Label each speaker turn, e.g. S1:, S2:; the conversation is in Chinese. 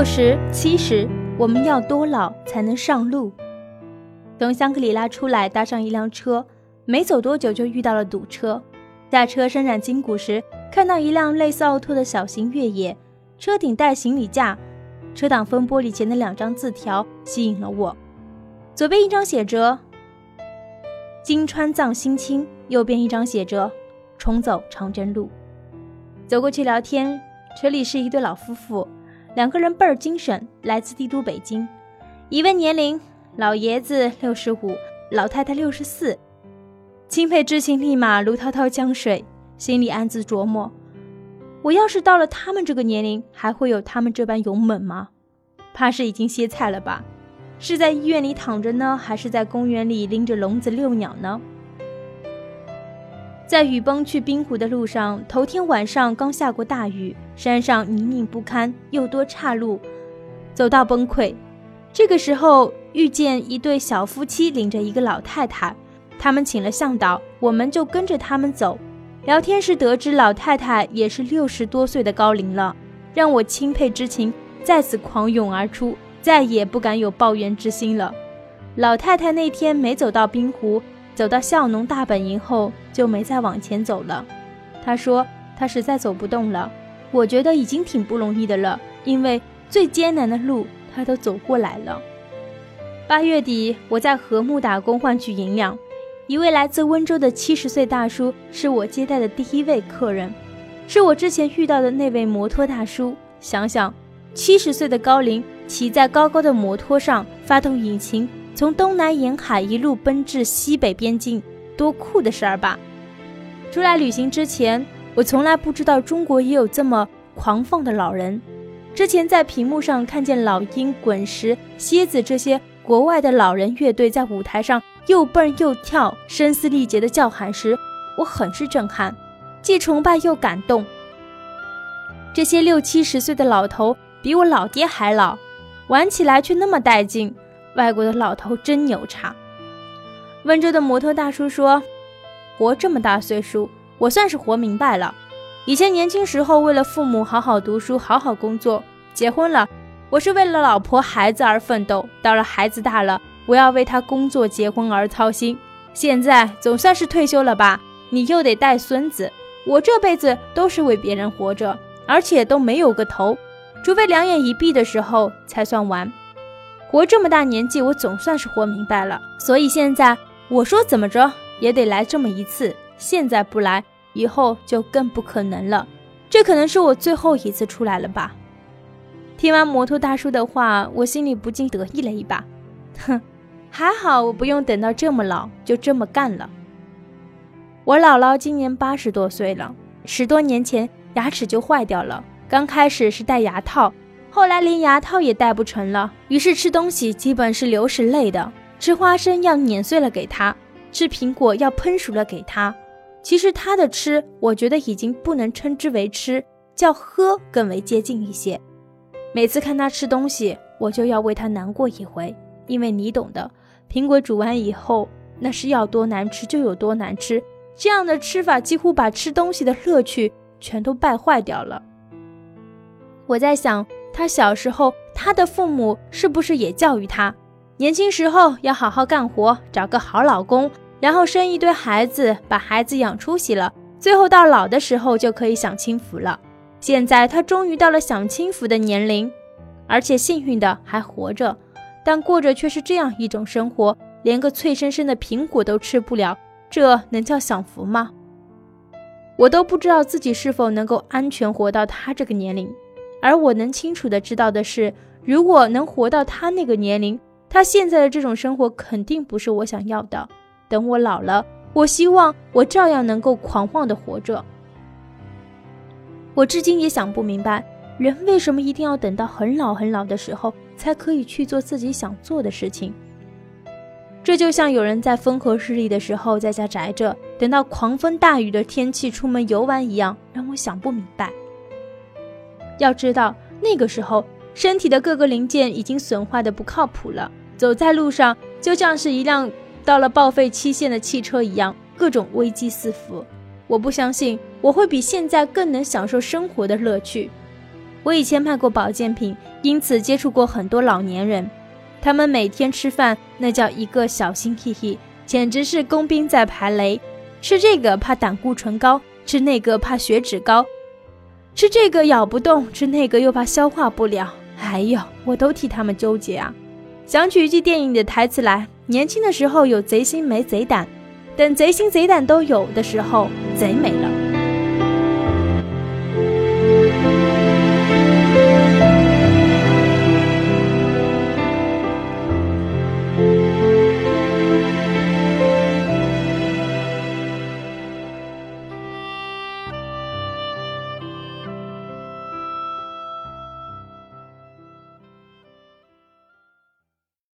S1: 六十七十，我们要多老才能上路？从香格里拉出来，搭上一辆车，没走多久就遇到了堵车。驾车伸展筋骨时，看到一辆类似奥拓的小型越野，车顶带行李架，车挡风玻璃前的两张字条吸引了我。左边一张写着“金川藏新青”，右边一张写着“重走长征路”。走过去聊天，车里是一对老夫妇，两个人倍儿精神，来自帝都北京。一问年龄。老爷子六十五，老太太六十四，钦佩之情立马如滔滔江水，心里暗自琢磨：我要是到了他们这个年龄，还会有他们这般勇猛吗？怕是已经歇菜了吧？是在医院里躺着呢，还是在公园里拎着笼子遛鸟呢？在雨崩去冰湖的路上，头天晚上刚下过大雨，山上泥泞不堪，又多岔路，走到崩溃。这个时候。遇见一对小夫妻领着一个老太太，他们请了向导，我们就跟着他们走。聊天时得知老太太也是六十多岁的高龄了，让我钦佩之情再次狂涌而出，再也不敢有抱怨之心了。老太太那天没走到冰湖，走到孝农大本营后就没再往前走了。他说他实在走不动了。我觉得已经挺不容易的了，因为最艰难的路他都走过来了。八月底，我在禾木打工换取银两。一位来自温州的七十岁大叔是我接待的第一位客人，是我之前遇到的那位摩托大叔。想想，七十岁的高龄，骑在高高的摩托上，发动引擎，从东南沿海一路奔至西北边境，多酷的事儿吧！出来旅行之前，我从来不知道中国也有这么狂放的老人。之前在屏幕上看见老鹰、滚石、蝎子这些。国外的老人乐队在舞台上又蹦又跳、声嘶力竭的叫喊时，我很是震撼，既崇拜又感动。这些六七十岁的老头比我老爹还老，玩起来却那么带劲。外国的老头真牛叉。温州的摩托大叔说：“活这么大岁数，我算是活明白了。以前年轻时候为了父母好好读书、好好工作，结婚了。”我是为了老婆孩子而奋斗，到了孩子大了，我要为他工作结婚而操心。现在总算是退休了吧？你又得带孙子，我这辈子都是为别人活着，而且都没有个头，除非两眼一闭的时候才算完。活这么大年纪，我总算是活明白了。所以现在我说怎么着也得来这么一次，现在不来，以后就更不可能了。这可能是我最后一次出来了吧。听完摩托大叔的话，我心里不禁得意了一把。哼，还好我不用等到这么老就这么干了。我姥姥今年八十多岁了，十多年前牙齿就坏掉了，刚开始是戴牙套，后来连牙套也戴不成了，于是吃东西基本是流食类的，吃花生要碾碎了给他，吃苹果要喷熟了给他。其实他的吃，我觉得已经不能称之为吃，叫喝更为接近一些。每次看他吃东西，我就要为他难过一回，因为你懂的，苹果煮完以后，那是要多难吃就有多难吃。这样的吃法几乎把吃东西的乐趣全都败坏掉了。我在想，他小时候，他的父母是不是也教育他，年轻时候要好好干活，找个好老公，然后生一堆孩子，把孩子养出息了，最后到老的时候就可以享清福了。现在他终于到了享清福的年龄，而且幸运的还活着，但过着却是这样一种生活，连个脆生生的苹果都吃不了，这能叫享福吗？我都不知道自己是否能够安全活到他这个年龄，而我能清楚的知道的是，如果能活到他那个年龄，他现在的这种生活肯定不是我想要的。等我老了，我希望我照样能够狂妄的活着。我至今也想不明白，人为什么一定要等到很老很老的时候才可以去做自己想做的事情？这就像有人在风和日丽的时候在家宅着，等到狂风大雨的天气出门游玩一样，让我想不明白。要知道，那个时候身体的各个零件已经损坏的不靠谱了，走在路上就像是一辆到了报废期限的汽车一样，各种危机四伏。我不相信我会比现在更能享受生活的乐趣。我以前卖过保健品，因此接触过很多老年人。他们每天吃饭那叫一个小心翼翼，简直是工兵在排雷。吃这个怕胆固醇高，吃那个怕血脂高，吃这个咬不动，吃那个又怕消化不了。哎呦，我都替他们纠结啊！想起一句电影的台词来：年轻的时候有贼心没贼胆，等贼心贼胆都有的时候，贼没了。